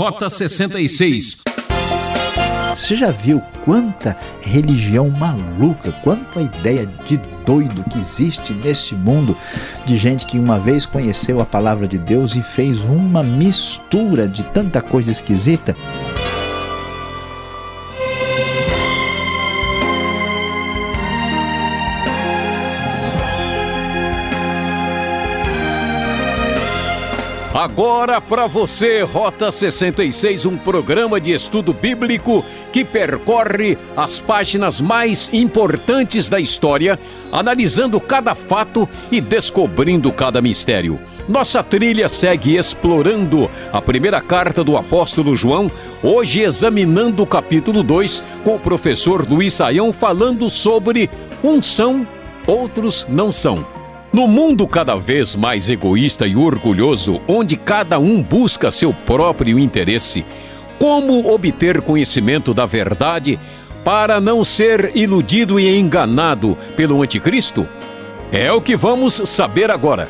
Rota 66. Você já viu quanta religião maluca, quanta ideia de doido que existe nesse mundo de gente que uma vez conheceu a palavra de Deus e fez uma mistura de tanta coisa esquisita? Agora para você, Rota 66, um programa de estudo bíblico que percorre as páginas mais importantes da história, analisando cada fato e descobrindo cada mistério. Nossa trilha segue explorando a primeira carta do apóstolo João, hoje examinando o capítulo 2, com o professor Luiz Saião falando sobre uns são, outros não são. No mundo cada vez mais egoísta e orgulhoso, onde cada um busca seu próprio interesse, como obter conhecimento da verdade para não ser iludido e enganado pelo Anticristo? É o que vamos saber agora.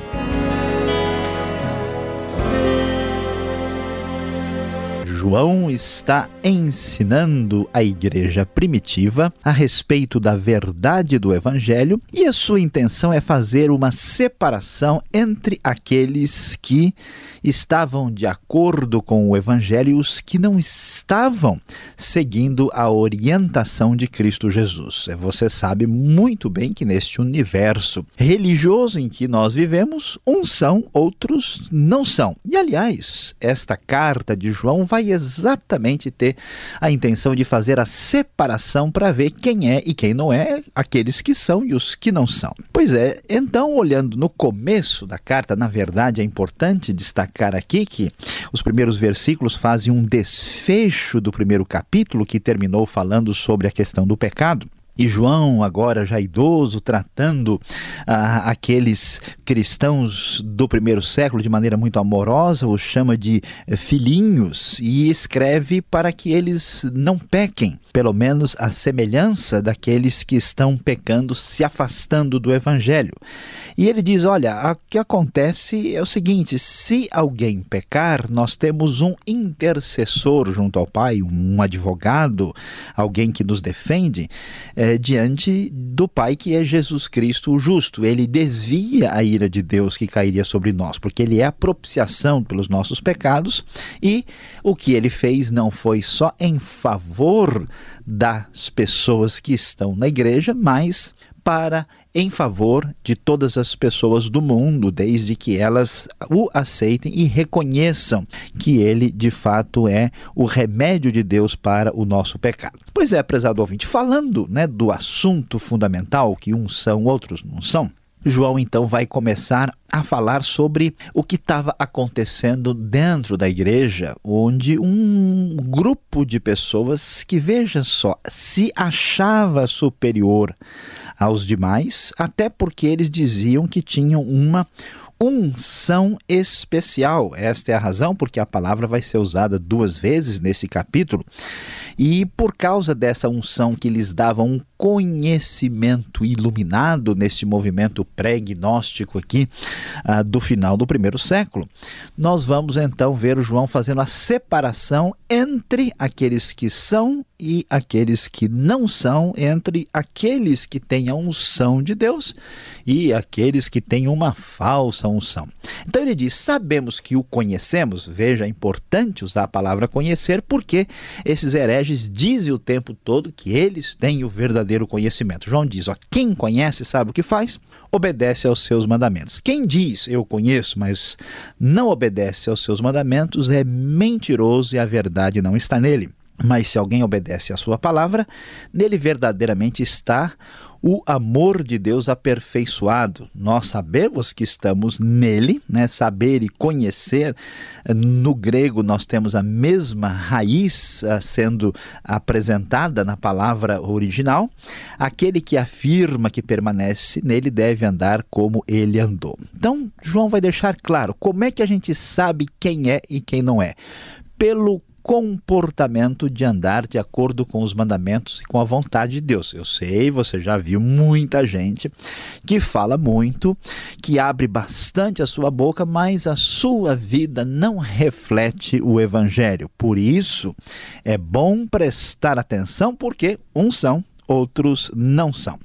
João está ensinando a igreja primitiva a respeito da verdade do evangelho e a sua intenção é fazer uma separação entre aqueles que estavam de acordo com o evangelho e os que não estavam seguindo a orientação de Cristo Jesus. Você sabe muito bem que neste universo religioso em que nós vivemos, uns são, outros não são. E aliás, esta carta de João vai exatamente ter a intenção de fazer a separação para ver quem é e quem não é, aqueles que são e os que não são. Pois é, então, olhando no começo da carta, na verdade é importante destacar aqui que os primeiros versículos fazem um desfecho do primeiro capítulo, que terminou falando sobre a questão do pecado. E João, agora já idoso, tratando ah, aqueles cristãos do primeiro século de maneira muito amorosa, os chama de filhinhos e escreve para que eles não pequem, pelo menos a semelhança daqueles que estão pecando, se afastando do evangelho. E ele diz: Olha, o que acontece é o seguinte: se alguém pecar, nós temos um intercessor junto ao Pai, um advogado, alguém que nos defende. É, diante do Pai que é Jesus Cristo o justo. Ele desvia a ira de Deus que cairia sobre nós, porque ele é a propiciação pelos nossos pecados e o que ele fez não foi só em favor das pessoas que estão na igreja, mas para em favor de todas as pessoas do mundo, desde que elas o aceitem e reconheçam que ele de fato é o remédio de Deus para o nosso pecado. Pois é, prezado ouvinte, falando né, do assunto fundamental, que uns são, outros não são, João então vai começar a falar sobre o que estava acontecendo dentro da igreja, onde um grupo de pessoas que, veja só, se achava superior aos demais, até porque eles diziam que tinham uma unção especial. Esta é a razão porque a palavra vai ser usada duas vezes nesse capítulo. E por causa dessa unção que lhes dava um conhecimento iluminado neste movimento pré-gnóstico aqui uh, do final do primeiro século, nós vamos então ver o João fazendo a separação entre aqueles que são e aqueles que não são, entre aqueles que têm a unção de Deus e aqueles que têm uma falsa unção. Então ele diz: sabemos que o conhecemos, veja, é importante usar a palavra conhecer, porque esses hereges dizem o tempo todo que eles têm o verdadeiro conhecimento. João diz: ó, quem conhece sabe o que faz, obedece aos seus mandamentos. Quem diz eu conheço, mas não obedece aos seus mandamentos, é mentiroso e a verdade não está nele. Mas se alguém obedece à sua palavra, nele verdadeiramente está o amor de Deus aperfeiçoado. Nós sabemos que estamos nele, né? Saber e conhecer, no grego nós temos a mesma raiz uh, sendo apresentada na palavra original. Aquele que afirma que permanece nele deve andar como ele andou. Então, João vai deixar claro como é que a gente sabe quem é e quem não é. Pelo comportamento de andar de acordo com os mandamentos e com a vontade de Deus. Eu sei, você já viu muita gente que fala muito, que abre bastante a sua boca, mas a sua vida não reflete o evangelho. Por isso, é bom prestar atenção porque uns são outros não são.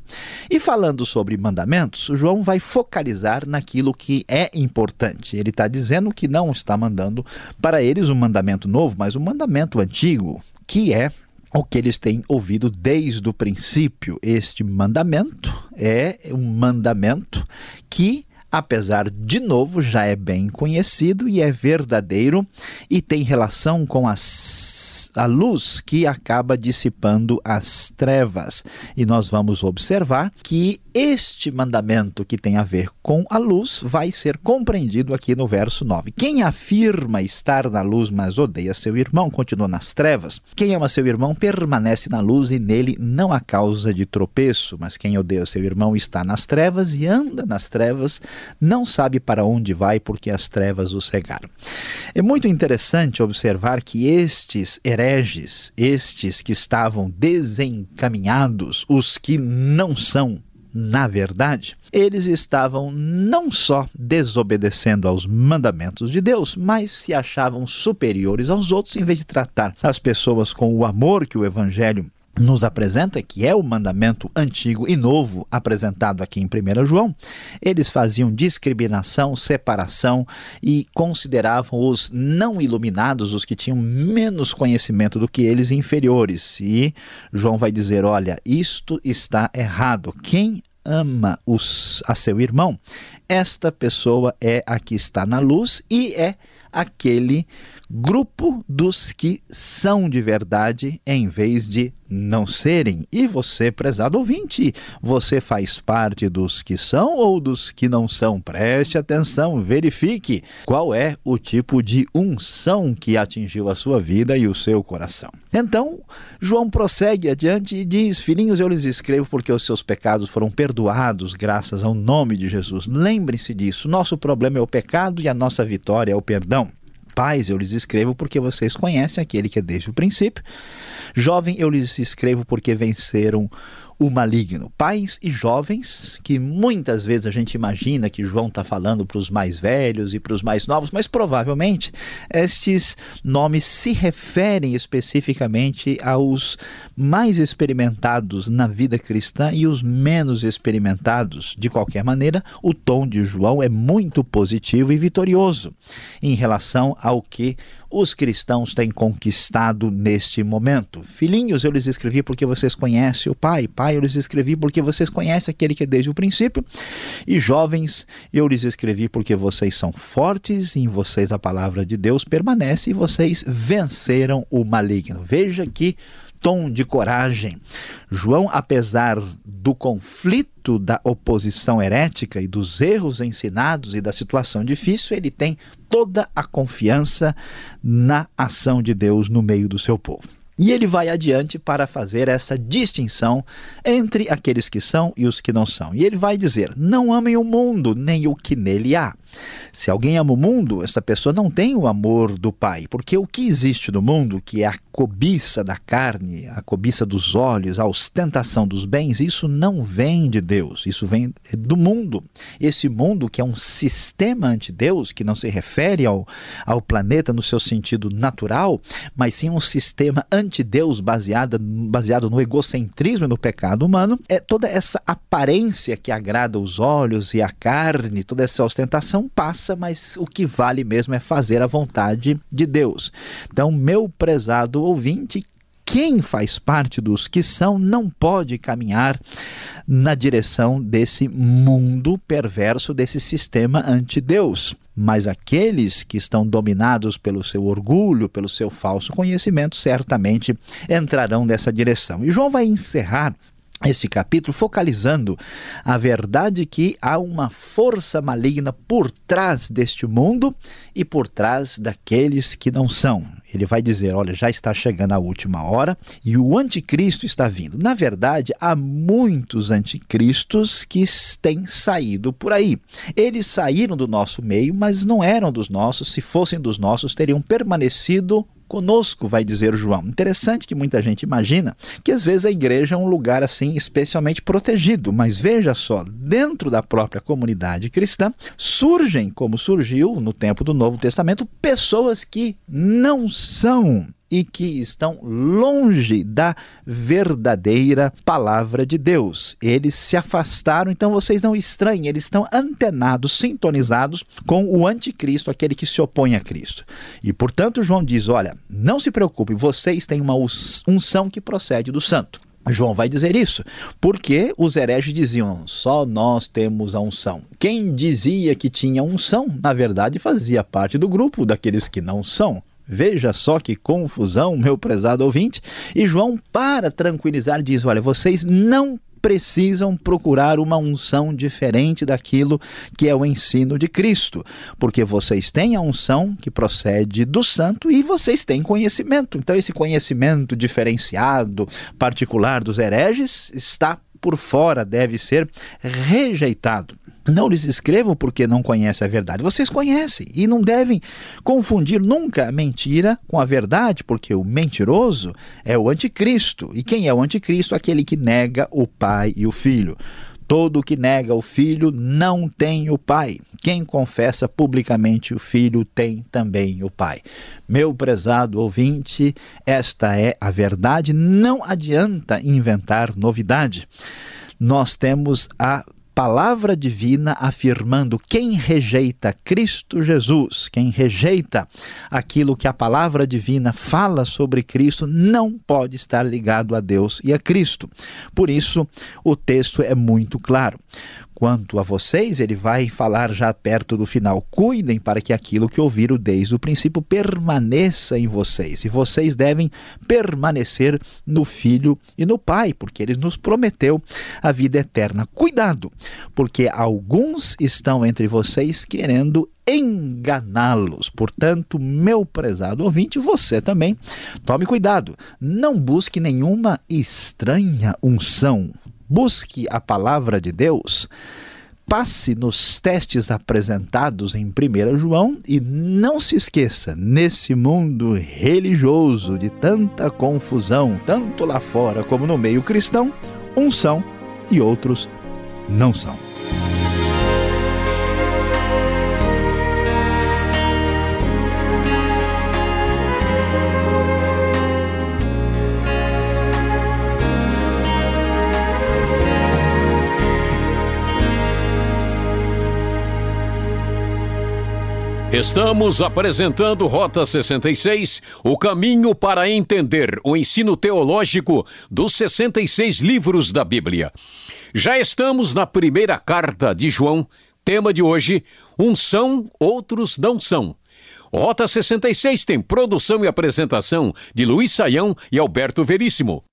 E falando sobre mandamentos, João vai focalizar naquilo que é importante. Ele está dizendo que não está mandando para eles um mandamento novo, mas um mandamento antigo, que é o que eles têm ouvido desde o princípio. Este mandamento é um mandamento que apesar de novo já é bem conhecido e é verdadeiro e tem relação com as, a luz que acaba dissipando as trevas. E nós vamos observar que este mandamento que tem a ver com a luz vai ser compreendido aqui no verso 9. Quem afirma estar na luz, mas odeia seu irmão, continua nas trevas. Quem ama seu irmão permanece na luz e nele não há causa de tropeço, mas quem odeia seu irmão está nas trevas e anda nas trevas, não sabe para onde vai porque as trevas o cegaram. É muito interessante observar que estes hereges, estes que estavam desencaminhados, os que não são na verdade, eles estavam não só desobedecendo aos mandamentos de Deus, mas se achavam superiores aos outros em vez de tratar as pessoas com o amor que o Evangelho nos apresenta, que é o mandamento antigo e novo apresentado aqui em 1 João, eles faziam discriminação, separação e consideravam os não iluminados, os que tinham menos conhecimento do que eles, inferiores. E João vai dizer: olha, isto está errado. Quem ama os, a seu irmão, esta pessoa é a que está na luz e é aquele grupo dos que são de verdade em vez de não serem. E você, prezado ouvinte, você faz parte dos que são ou dos que não são? Preste atenção, verifique qual é o tipo de unção que atingiu a sua vida e o seu coração. Então, João prossegue adiante e diz: Filhinhos, eu lhes escrevo porque os seus pecados foram perdoados graças ao nome de Jesus. Lembre-se disso. Nosso problema é o pecado e a nossa vitória é o perdão. Pais, eu lhes escrevo porque vocês conhecem aquele que é desde o princípio. Jovem, eu lhes escrevo porque venceram o maligno. Pais e jovens, que muitas vezes a gente imagina que João está falando para os mais velhos e para os mais novos, mas provavelmente estes nomes se referem especificamente aos mais experimentados na vida cristã e os menos experimentados. De qualquer maneira, o tom de João é muito positivo e vitorioso em relação ao que os cristãos têm conquistado neste momento. Filhinhos, eu lhes escrevi porque vocês conhecem o Pai. Pai, eu lhes escrevi porque vocês conhecem aquele que é desde o princípio. E jovens, eu lhes escrevi porque vocês são fortes e em vocês a palavra de Deus permanece e vocês venceram o maligno. Veja que tom de coragem. João, apesar do conflito da oposição herética e dos erros ensinados e da situação difícil, ele tem toda a confiança na ação de Deus no meio do seu povo. E ele vai adiante para fazer essa distinção entre aqueles que são e os que não são. E ele vai dizer: Não amem o mundo, nem o que nele há. Se alguém ama o mundo, essa pessoa não tem o amor do Pai, porque o que existe no mundo, que é a cobiça da carne, a cobiça dos olhos, a ostentação dos bens, isso não vem de Deus, isso vem do mundo. Esse mundo que é um sistema anti-Deus, que não se refere ao, ao planeta no seu sentido natural, mas sim um sistema anti-Deus baseado, baseado no egocentrismo e no pecado humano, é toda essa aparência que agrada os olhos e a carne, toda essa ostentação passa, mas o que vale mesmo é fazer a vontade de Deus. Então, meu prezado ouvinte, quem faz parte dos que são não pode caminhar na direção desse mundo perverso, desse sistema anti-Deus. Mas aqueles que estão dominados pelo seu orgulho, pelo seu falso conhecimento, certamente entrarão nessa direção. E João vai encerrar esse capítulo focalizando a verdade que há uma força maligna por trás deste mundo e por trás daqueles que não são. Ele vai dizer: olha, já está chegando a última hora e o anticristo está vindo. Na verdade, há muitos anticristos que têm saído por aí. Eles saíram do nosso meio, mas não eram dos nossos. Se fossem dos nossos, teriam permanecido conosco, vai dizer João. Interessante que muita gente imagina que às vezes a igreja é um lugar assim especialmente protegido, mas veja só, dentro da própria comunidade cristã surgem, como surgiu no tempo do Novo Testamento, pessoas que não são e que estão longe da verdadeira palavra de Deus. Eles se afastaram, então vocês não estranhem, eles estão antenados, sintonizados com o anticristo, aquele que se opõe a Cristo. E portanto, João diz: olha, não se preocupe, vocês têm uma unção que procede do santo. João vai dizer isso, porque os hereges diziam: só nós temos a unção. Quem dizia que tinha unção, na verdade, fazia parte do grupo daqueles que não são. Veja só que confusão, meu prezado ouvinte. E João, para tranquilizar, diz: Olha, vocês não precisam procurar uma unção diferente daquilo que é o ensino de Cristo, porque vocês têm a unção que procede do santo e vocês têm conhecimento. Então, esse conhecimento diferenciado, particular dos hereges, está por fora, deve ser rejeitado. Não lhes escrevo porque não conhecem a verdade. Vocês conhecem e não devem confundir nunca a mentira com a verdade, porque o mentiroso é o anticristo. E quem é o anticristo? Aquele que nega o Pai e o Filho. Todo que nega o Filho não tem o Pai. Quem confessa publicamente o Filho tem também o Pai. Meu prezado ouvinte, esta é a verdade. Não adianta inventar novidade. Nós temos a palavra divina afirmando quem rejeita Cristo Jesus, quem rejeita aquilo que a palavra divina fala sobre Cristo, não pode estar ligado a Deus e a Cristo. Por isso, o texto é muito claro. Quanto a vocês, ele vai falar já perto do final. Cuidem para que aquilo que ouviram desde o princípio permaneça em vocês. E vocês devem permanecer no Filho e no Pai, porque ele nos prometeu a vida eterna. Cuidado, porque alguns estão entre vocês querendo enganá-los. Portanto, meu prezado ouvinte, você também tome cuidado. Não busque nenhuma estranha unção busque a palavra de Deus, passe nos testes apresentados em 1 João e não se esqueça, nesse mundo religioso de tanta confusão, tanto lá fora como no meio cristão, uns são e outros não são. Estamos apresentando Rota 66, o caminho para entender o ensino teológico dos 66 livros da Bíblia. Já estamos na primeira carta de João, tema de hoje: uns são, outros não são. Rota 66 tem produção e apresentação de Luiz Saião e Alberto Veríssimo.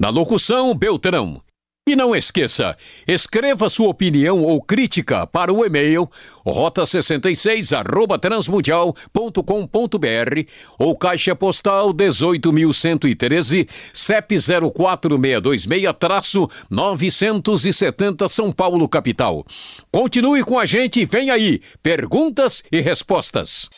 Na locução, Beltrão. E não esqueça, escreva sua opinião ou crítica para o e-mail rota66@transmundial.com.br ou caixa postal 18113, CEP 04626-970 São Paulo capital. Continue com a gente e vem aí, perguntas e respostas.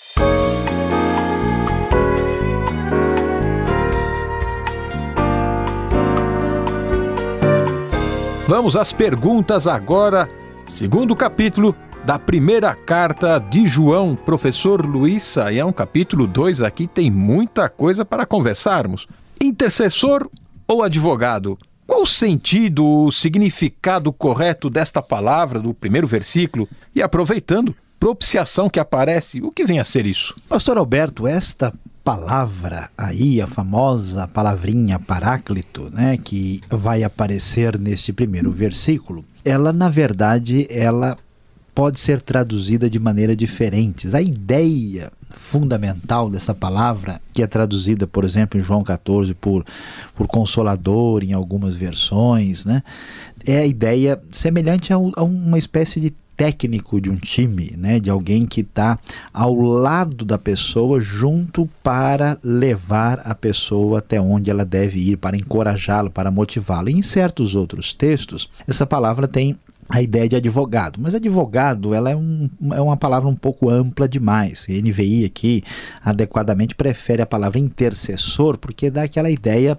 Vamos às perguntas agora, segundo capítulo da primeira carta de João, professor Luiz Saião, capítulo 2. Aqui tem muita coisa para conversarmos. Intercessor ou advogado? Qual o sentido, o significado correto desta palavra do primeiro versículo? E aproveitando, propiciação que aparece, o que vem a ser isso? Pastor Alberto, esta palavra aí, a famosa palavrinha paráclito, né, que vai aparecer neste primeiro versículo, ela na verdade ela pode ser traduzida de maneira diferentes. A ideia fundamental dessa palavra, que é traduzida, por exemplo, em João 14 por, por consolador em algumas versões, né? É a ideia semelhante a, a uma espécie de técnico de um time, né, de alguém que está ao lado da pessoa, junto para levar a pessoa até onde ela deve ir, para encorajá-la, para motivá-la. Em certos outros textos, essa palavra tem a ideia de advogado. Mas advogado ela é, um, é uma palavra um pouco ampla demais. NVI aqui adequadamente prefere a palavra intercessor porque dá aquela ideia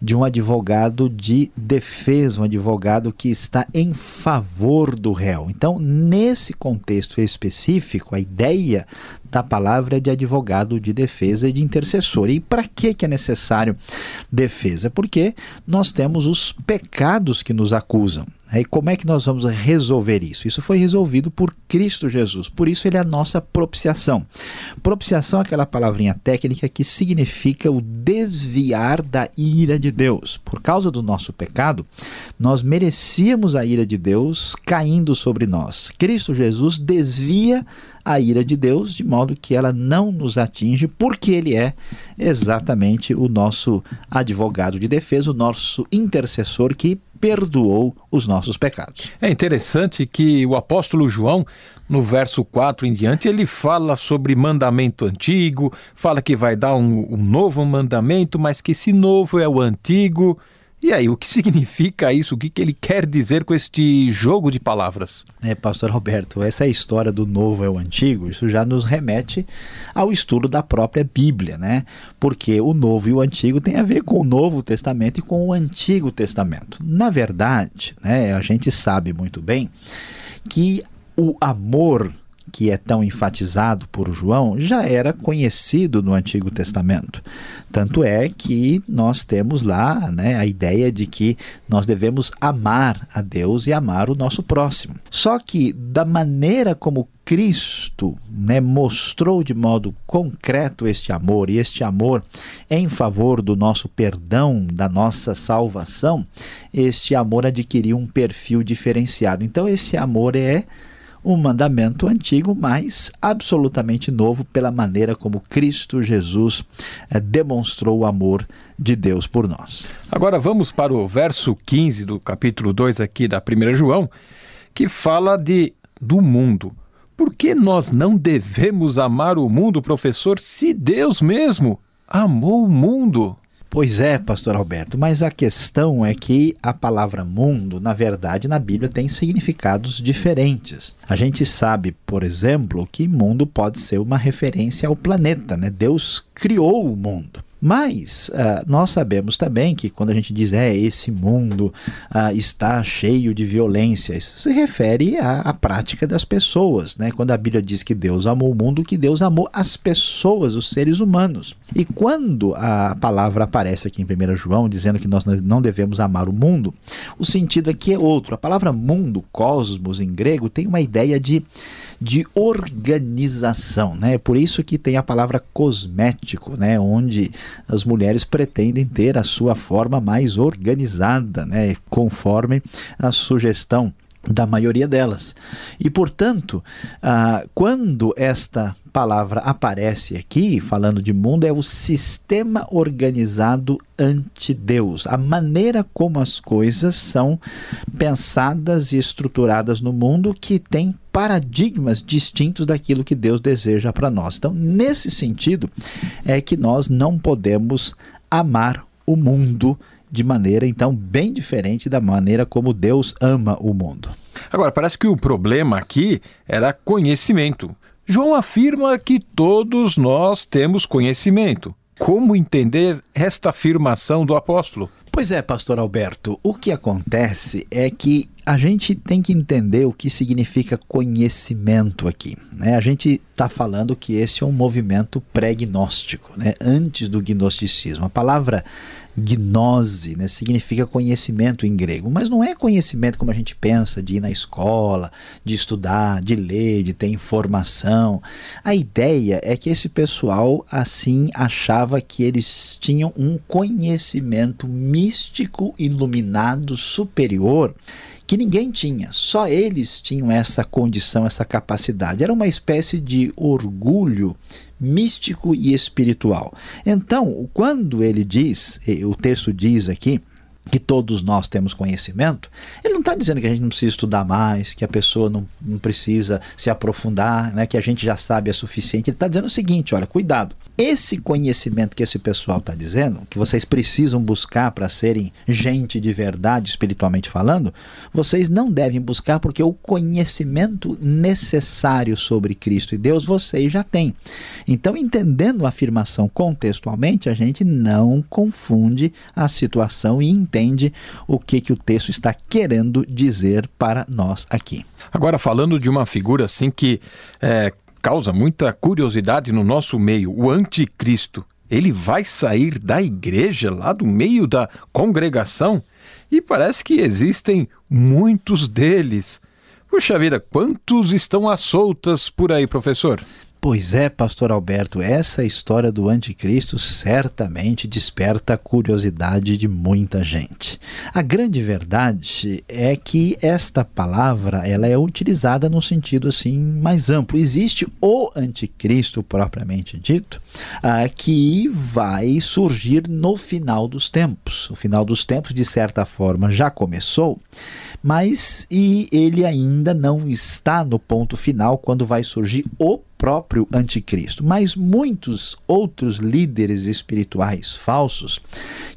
de um advogado de defesa, um advogado que está em favor do réu. Então, nesse contexto específico, a ideia da palavra é de advogado de defesa e de intercessor. E para que é necessário defesa? Porque nós temos os pecados que nos acusam. E como é que nós vamos resolver isso? Isso foi resolvido por Cristo Jesus. Por isso ele é a nossa propiciação. Propiciação é aquela palavrinha técnica que significa o desviar da ira de Deus. Por causa do nosso pecado, nós merecíamos a ira de Deus caindo sobre nós. Cristo Jesus desvia a ira de Deus de modo que ela não nos atinge, porque ele é exatamente o nosso advogado de defesa, o nosso intercessor que perdoou os nossos pecados. É interessante que o apóstolo João, no verso 4 em diante, ele fala sobre mandamento antigo, fala que vai dar um, um novo mandamento, mas que esse novo é o antigo. E aí, o que significa isso? O que, que ele quer dizer com este jogo de palavras? É, pastor Roberto, essa história do novo é o antigo, isso já nos remete ao estudo da própria Bíblia, né? Porque o novo e o antigo tem a ver com o Novo Testamento e com o Antigo Testamento. Na verdade, né, a gente sabe muito bem que o amor que é tão enfatizado por João, já era conhecido no Antigo Testamento. Tanto é que nós temos lá né, a ideia de que nós devemos amar a Deus e amar o nosso próximo. Só que, da maneira como Cristo né, mostrou de modo concreto este amor, e este amor em favor do nosso perdão, da nossa salvação, este amor adquiriu um perfil diferenciado. Então, esse amor é um mandamento antigo, mas absolutamente novo pela maneira como Cristo Jesus eh, demonstrou o amor de Deus por nós. Agora vamos para o verso 15 do capítulo 2 aqui da 1 João, que fala de do mundo. Por que nós não devemos amar o mundo, professor, se Deus mesmo amou o mundo? Pois é, pastor Alberto, mas a questão é que a palavra mundo, na verdade, na Bíblia tem significados diferentes. A gente sabe, por exemplo, que mundo pode ser uma referência ao planeta, né? Deus criou o mundo. Mas uh, nós sabemos também que quando a gente diz é esse mundo uh, está cheio de violência, isso se refere à, à, prática das pessoas, né? Quando a Bíblia diz que Deus amou o mundo, que Deus amou as pessoas, os seres humanos. E quando a palavra aparece aqui em 1 João dizendo que nós não devemos amar o mundo, o sentido aqui é outro. A palavra mundo, cosmos em grego, tem uma ideia de de organização, né? É por isso que tem a palavra cosmético, né? Onde as mulheres pretendem ter a sua forma mais organizada, né? Conforme a sugestão da maioria delas. E, portanto, ah, quando esta palavra aparece aqui, falando de mundo, é o sistema organizado ante Deus, a maneira como as coisas são pensadas e estruturadas no mundo que tem paradigmas distintos daquilo que Deus deseja para nós. Então, nesse sentido, é que nós não podemos amar o mundo de maneira então bem diferente da maneira como Deus ama o mundo. Agora, parece que o problema aqui era conhecimento. João afirma que todos nós temos conhecimento. Como entender esta afirmação do apóstolo? Pois é, pastor Alberto, o que acontece é que a gente tem que entender o que significa conhecimento aqui. Né? A gente está falando que esse é um movimento pré-gnóstico, né? antes do gnosticismo. A palavra gnose, né, significa conhecimento em grego, mas não é conhecimento como a gente pensa, de ir na escola, de estudar, de ler, de ter informação. A ideia é que esse pessoal assim achava que eles tinham um conhecimento místico, iluminado, superior que ninguém tinha, só eles tinham essa condição, essa capacidade. Era uma espécie de orgulho místico e espiritual. Então, quando ele diz, o texto diz aqui, que todos nós temos conhecimento, ele não está dizendo que a gente não precisa estudar mais, que a pessoa não, não precisa se aprofundar, né, que a gente já sabe é suficiente. Ele está dizendo o seguinte: olha, cuidado. Esse conhecimento que esse pessoal está dizendo, que vocês precisam buscar para serem gente de verdade, espiritualmente falando, vocês não devem buscar porque o conhecimento necessário sobre Cristo e Deus vocês já têm. Então, entendendo a afirmação contextualmente, a gente não confunde a situação e entende o que, que o texto está querendo dizer para nós aqui. Agora, falando de uma figura assim que é, causa muita curiosidade no nosso meio, o anticristo. Ele vai sair da igreja, lá do meio da congregação, e parece que existem muitos deles. Puxa vida, quantos estão às soltas por aí, professor? Pois é, pastor Alberto, essa história do anticristo certamente desperta a curiosidade de muita gente. A grande verdade é que esta palavra, ela é utilizada num sentido assim mais amplo. Existe o anticristo propriamente dito, uh, que vai surgir no final dos tempos. O final dos tempos, de certa forma, já começou mas e ele ainda não está no ponto final quando vai surgir o próprio anticristo, mas muitos outros líderes espirituais falsos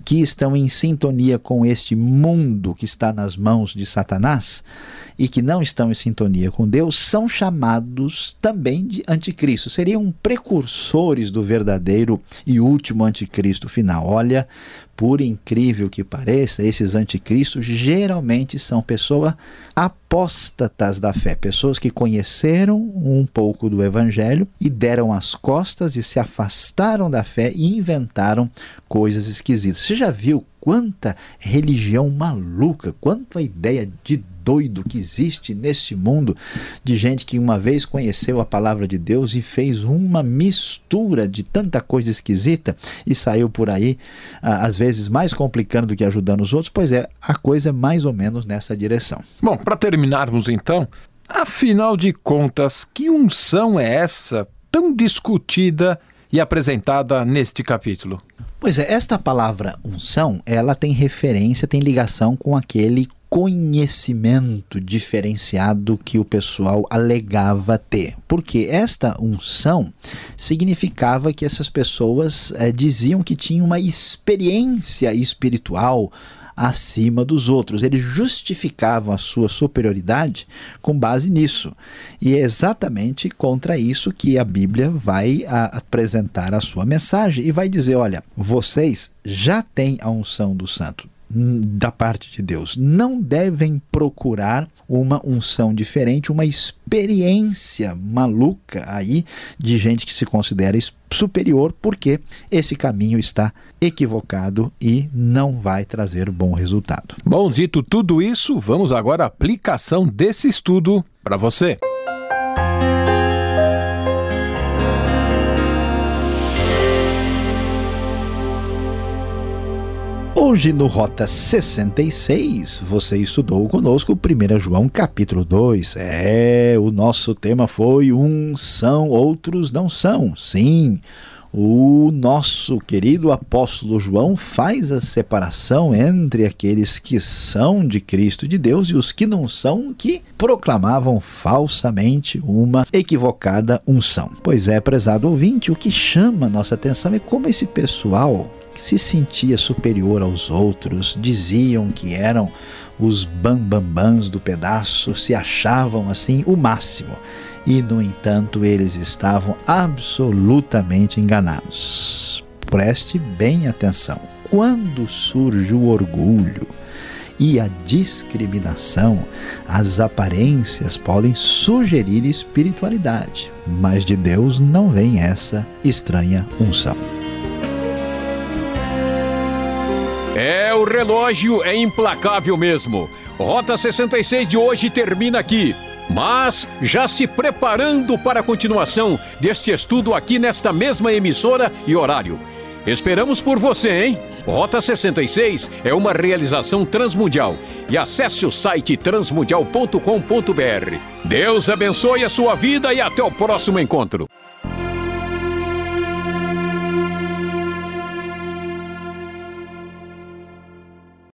que estão em sintonia com este mundo que está nas mãos de Satanás e que não estão em sintonia com Deus são chamados também de anticristo. Seriam precursores do verdadeiro e último anticristo final. Olha, por incrível que pareça, esses anticristos geralmente são pessoas apóstatas da fé, pessoas que conheceram um pouco do evangelho e deram as costas e se afastaram da fé e inventaram coisas esquisitas. Você já viu quanta religião maluca, quanta ideia de doido que existe nesse mundo de gente que uma vez conheceu a palavra de Deus e fez uma mistura de tanta coisa esquisita e saiu por aí, às vezes mais complicando do que ajudando os outros. Pois é, a coisa é mais ou menos nessa direção. Bom, para terminarmos então, afinal de contas, que unção é essa tão discutida e apresentada neste capítulo? Pois é, esta palavra unção, ela tem referência, tem ligação com aquele conhecimento diferenciado que o pessoal alegava ter. Porque esta unção significava que essas pessoas eh, diziam que tinham uma experiência espiritual acima dos outros. Eles justificavam a sua superioridade com base nisso. E é exatamente contra isso que a Bíblia vai a, apresentar a sua mensagem e vai dizer: olha, vocês já têm a unção do santo da parte de Deus. Não devem procurar uma unção diferente, uma experiência maluca aí de gente que se considera superior, porque esse caminho está equivocado e não vai trazer bom resultado. Bom, dito tudo isso, vamos agora à aplicação desse estudo para você. Hoje no Rota 66, você estudou conosco 1 João capítulo 2. É, o nosso tema foi um são, outros não são. Sim, o nosso querido apóstolo João faz a separação entre aqueles que são de Cristo de Deus e os que não são, que proclamavam falsamente uma equivocada unção. Pois é, prezado ouvinte, o que chama nossa atenção é como esse pessoal se sentia superior aos outros, diziam que eram os bambambãs do pedaço, se achavam assim o máximo. E, no entanto, eles estavam absolutamente enganados. Preste bem atenção. Quando surge o orgulho e a discriminação, as aparências podem sugerir espiritualidade, mas de Deus não vem essa estranha unção. É, o relógio é implacável mesmo. Rota 66 de hoje termina aqui. Mas já se preparando para a continuação deste estudo aqui nesta mesma emissora e horário. Esperamos por você, hein? Rota 66 é uma realização transmundial e acesse o site transmundial.com.br. Deus abençoe a sua vida e até o próximo encontro.